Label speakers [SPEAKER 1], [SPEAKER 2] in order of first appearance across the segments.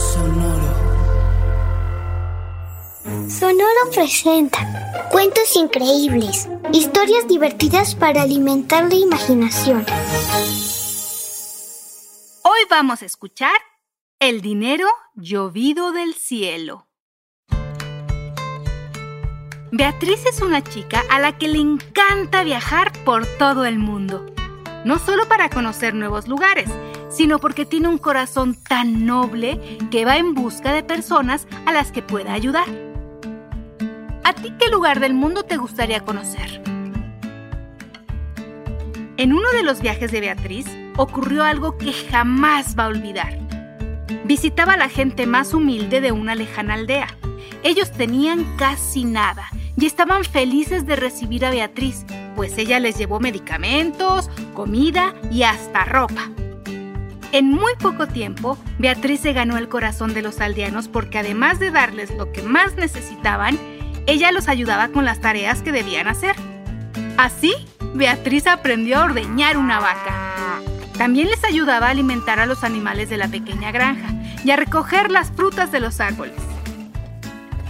[SPEAKER 1] Sonoro.
[SPEAKER 2] Sonoro presenta cuentos increíbles, historias divertidas para alimentar la imaginación.
[SPEAKER 3] Hoy vamos a escuchar El dinero llovido del cielo. Beatriz es una chica a la que le encanta viajar por todo el mundo. No solo para conocer nuevos lugares, sino porque tiene un corazón tan noble que va en busca de personas a las que pueda ayudar. ¿A ti qué lugar del mundo te gustaría conocer? En uno de los viajes de Beatriz ocurrió algo que jamás va a olvidar. Visitaba a la gente más humilde de una lejana aldea. Ellos tenían casi nada y estaban felices de recibir a Beatriz, pues ella les llevó medicamentos, comida y hasta ropa. En muy poco tiempo, Beatriz se ganó el corazón de los aldeanos porque además de darles lo que más necesitaban, ella los ayudaba con las tareas que debían hacer. Así, Beatriz aprendió a ordeñar una vaca. También les ayudaba a alimentar a los animales de la pequeña granja y a recoger las frutas de los árboles.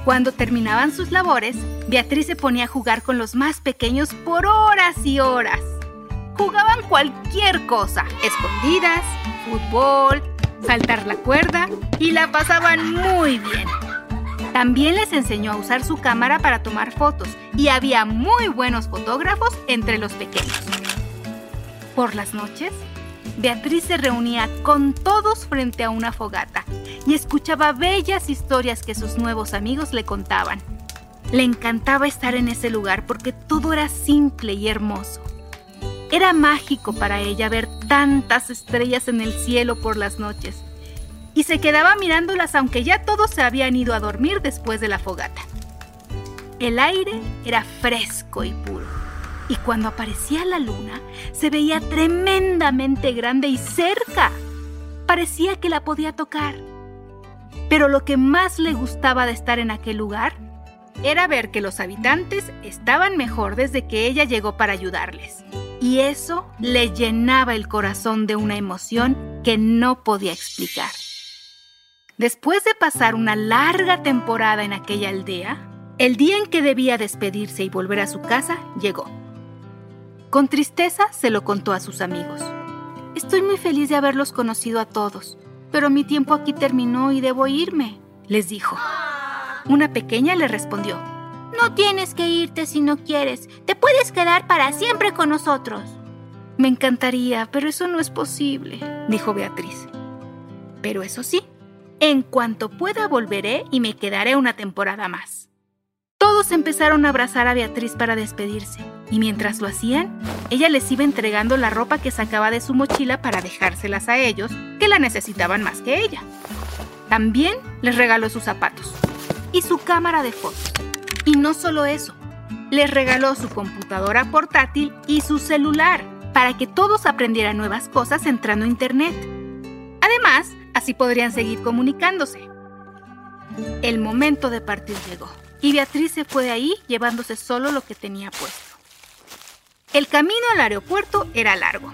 [SPEAKER 3] Cuando terminaban sus labores, Beatriz se ponía a jugar con los más pequeños por horas y horas. Jugaban cualquier cosa, escondidas, fútbol, saltar la cuerda y la pasaban muy bien. También les enseñó a usar su cámara para tomar fotos y había muy buenos fotógrafos entre los pequeños. Por las noches, Beatriz se reunía con todos frente a una fogata y escuchaba bellas historias que sus nuevos amigos le contaban. Le encantaba estar en ese lugar porque todo era simple y hermoso. Era mágico para ella ver tantas estrellas en el cielo por las noches. Y se quedaba mirándolas aunque ya todos se habían ido a dormir después de la fogata. El aire era fresco y puro. Y cuando aparecía la luna, se veía tremendamente grande y cerca. Parecía que la podía tocar. Pero lo que más le gustaba de estar en aquel lugar era ver que los habitantes estaban mejor desde que ella llegó para ayudarles y eso le llenaba el corazón de una emoción que no podía explicar. Después de pasar una larga temporada en aquella aldea, el día en que debía despedirse y volver a su casa llegó. Con tristeza se lo contó a sus amigos. Estoy muy feliz de haberlos conocido a todos, pero mi tiempo aquí terminó y debo irme, les dijo. Una pequeña le respondió, no tienes que irte si no quieres. Te puedes quedar para siempre con nosotros. Me encantaría, pero eso no es posible, dijo Beatriz. Pero eso sí, en cuanto pueda volveré y me quedaré una temporada más. Todos empezaron a abrazar a Beatriz para despedirse, y mientras lo hacían, ella les iba entregando la ropa que sacaba de su mochila para dejárselas a ellos, que la necesitaban más que ella. También les regaló sus zapatos y su cámara de fotos. Y no solo eso, les regaló su computadora portátil y su celular para que todos aprendieran nuevas cosas entrando a Internet. Además, así podrían seguir comunicándose. El momento de partir llegó y Beatriz se fue de ahí llevándose solo lo que tenía puesto. El camino al aeropuerto era largo.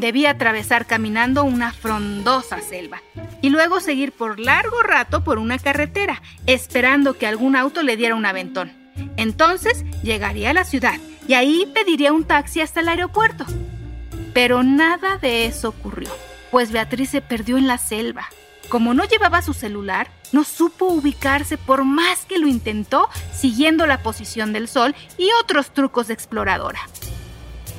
[SPEAKER 3] Debía atravesar caminando una frondosa selva y luego seguir por largo rato por una carretera, esperando que algún auto le diera un aventón. Entonces llegaría a la ciudad y ahí pediría un taxi hasta el aeropuerto. Pero nada de eso ocurrió, pues Beatriz se perdió en la selva. Como no llevaba su celular, no supo ubicarse por más que lo intentó siguiendo la posición del sol y otros trucos de exploradora.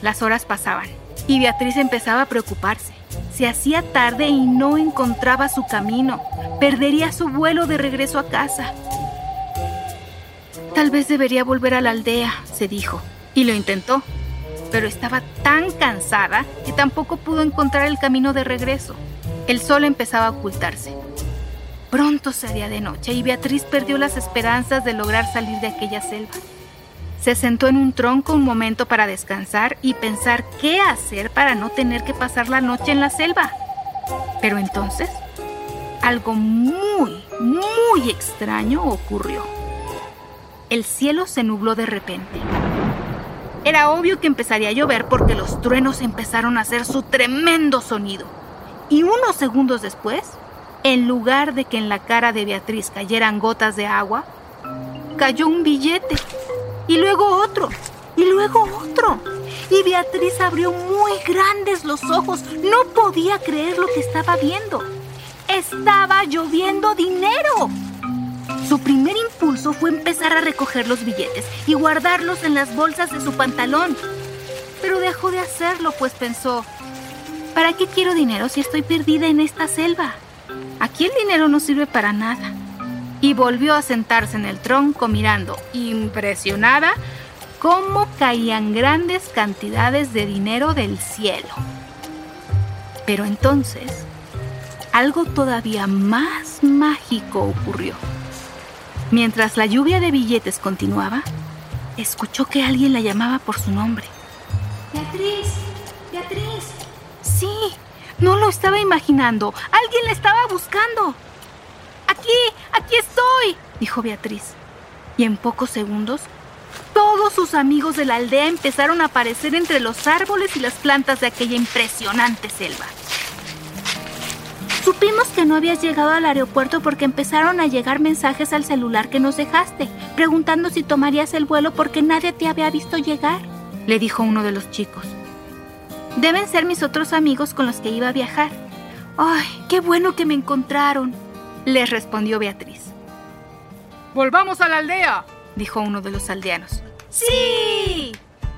[SPEAKER 3] Las horas pasaban y Beatriz empezaba a preocuparse. Se hacía tarde y no encontraba su camino. Perdería su vuelo de regreso a casa. Tal vez debería volver a la aldea, se dijo, y lo intentó. pero estaba tan cansada que tampoco pudo encontrar el camino de regreso. El sol empezaba a ocultarse. Pronto sería de noche y Beatriz perdió las esperanzas de lograr salir de aquella selva. Se sentó en un tronco un momento para descansar y pensar qué hacer para no tener que pasar la noche en la selva. Pero entonces, algo muy, muy extraño ocurrió. El cielo se nubló de repente. Era obvio que empezaría a llover porque los truenos empezaron a hacer su tremendo sonido. Y unos segundos después, en lugar de que en la cara de Beatriz cayeran gotas de agua, cayó un billete y luego otro, y luego otro. Y Beatriz abrió muy grandes los ojos. No podía creer lo que estaba viendo. Estaba lloviendo dinero. Su primer impulso fue empezar a recoger los billetes y guardarlos en las bolsas de su pantalón. Pero dejó de hacerlo, pues pensó, ¿para qué quiero dinero si estoy perdida en esta selva? Aquí el dinero no sirve para nada y volvió a sentarse en el tronco mirando, impresionada, cómo caían grandes cantidades de dinero del cielo. Pero entonces, algo todavía más mágico ocurrió. Mientras la lluvia de billetes continuaba, escuchó que alguien la llamaba por su nombre.
[SPEAKER 2] Beatriz, Beatriz.
[SPEAKER 3] Sí, no lo estaba imaginando. Alguien la estaba buscando. Aquí, aquí estoy, dijo Beatriz. Y en pocos segundos, todos sus amigos de la aldea empezaron a aparecer entre los árboles y las plantas de aquella impresionante selva. Supimos que no habías llegado al aeropuerto porque empezaron a llegar mensajes al celular que nos dejaste, preguntando si tomarías el vuelo porque nadie te había visto llegar, le dijo uno de los chicos. Deben ser mis otros amigos con los que iba a viajar. ¡Ay, qué bueno que me encontraron! Les respondió Beatriz.
[SPEAKER 4] Volvamos a la aldea,
[SPEAKER 3] dijo uno de los aldeanos. ¡Sí!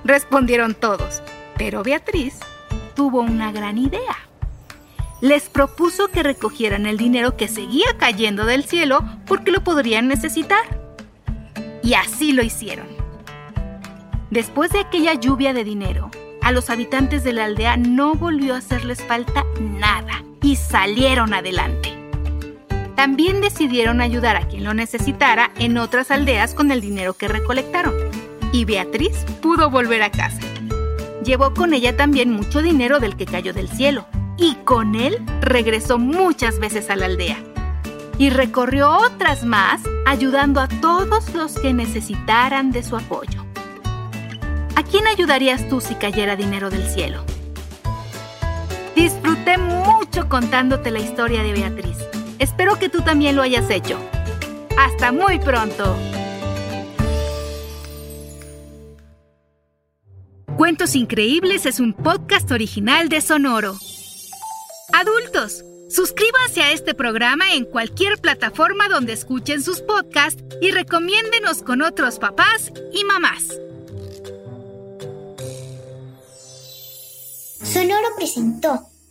[SPEAKER 3] respondieron todos, pero Beatriz tuvo una gran idea. Les propuso que recogieran el dinero que seguía cayendo del cielo porque lo podrían necesitar. Y así lo hicieron. Después de aquella lluvia de dinero, a los habitantes de la aldea no volvió a hacerles falta nada y salieron adelante. También decidieron ayudar a quien lo necesitara en otras aldeas con el dinero que recolectaron. Y Beatriz pudo volver a casa. Llevó con ella también mucho dinero del que cayó del cielo. Y con él regresó muchas veces a la aldea. Y recorrió otras más ayudando a todos los que necesitaran de su apoyo. ¿A quién ayudarías tú si cayera dinero del cielo? Disfruté mucho contándote la historia de Beatriz. Espero que tú también lo hayas hecho. Hasta muy pronto. Cuentos Increíbles es un podcast original de Sonoro. Adultos, suscríbanse a este programa en cualquier plataforma donde escuchen sus podcasts y recomiéndenos con otros papás y mamás.
[SPEAKER 2] Sonoro presentó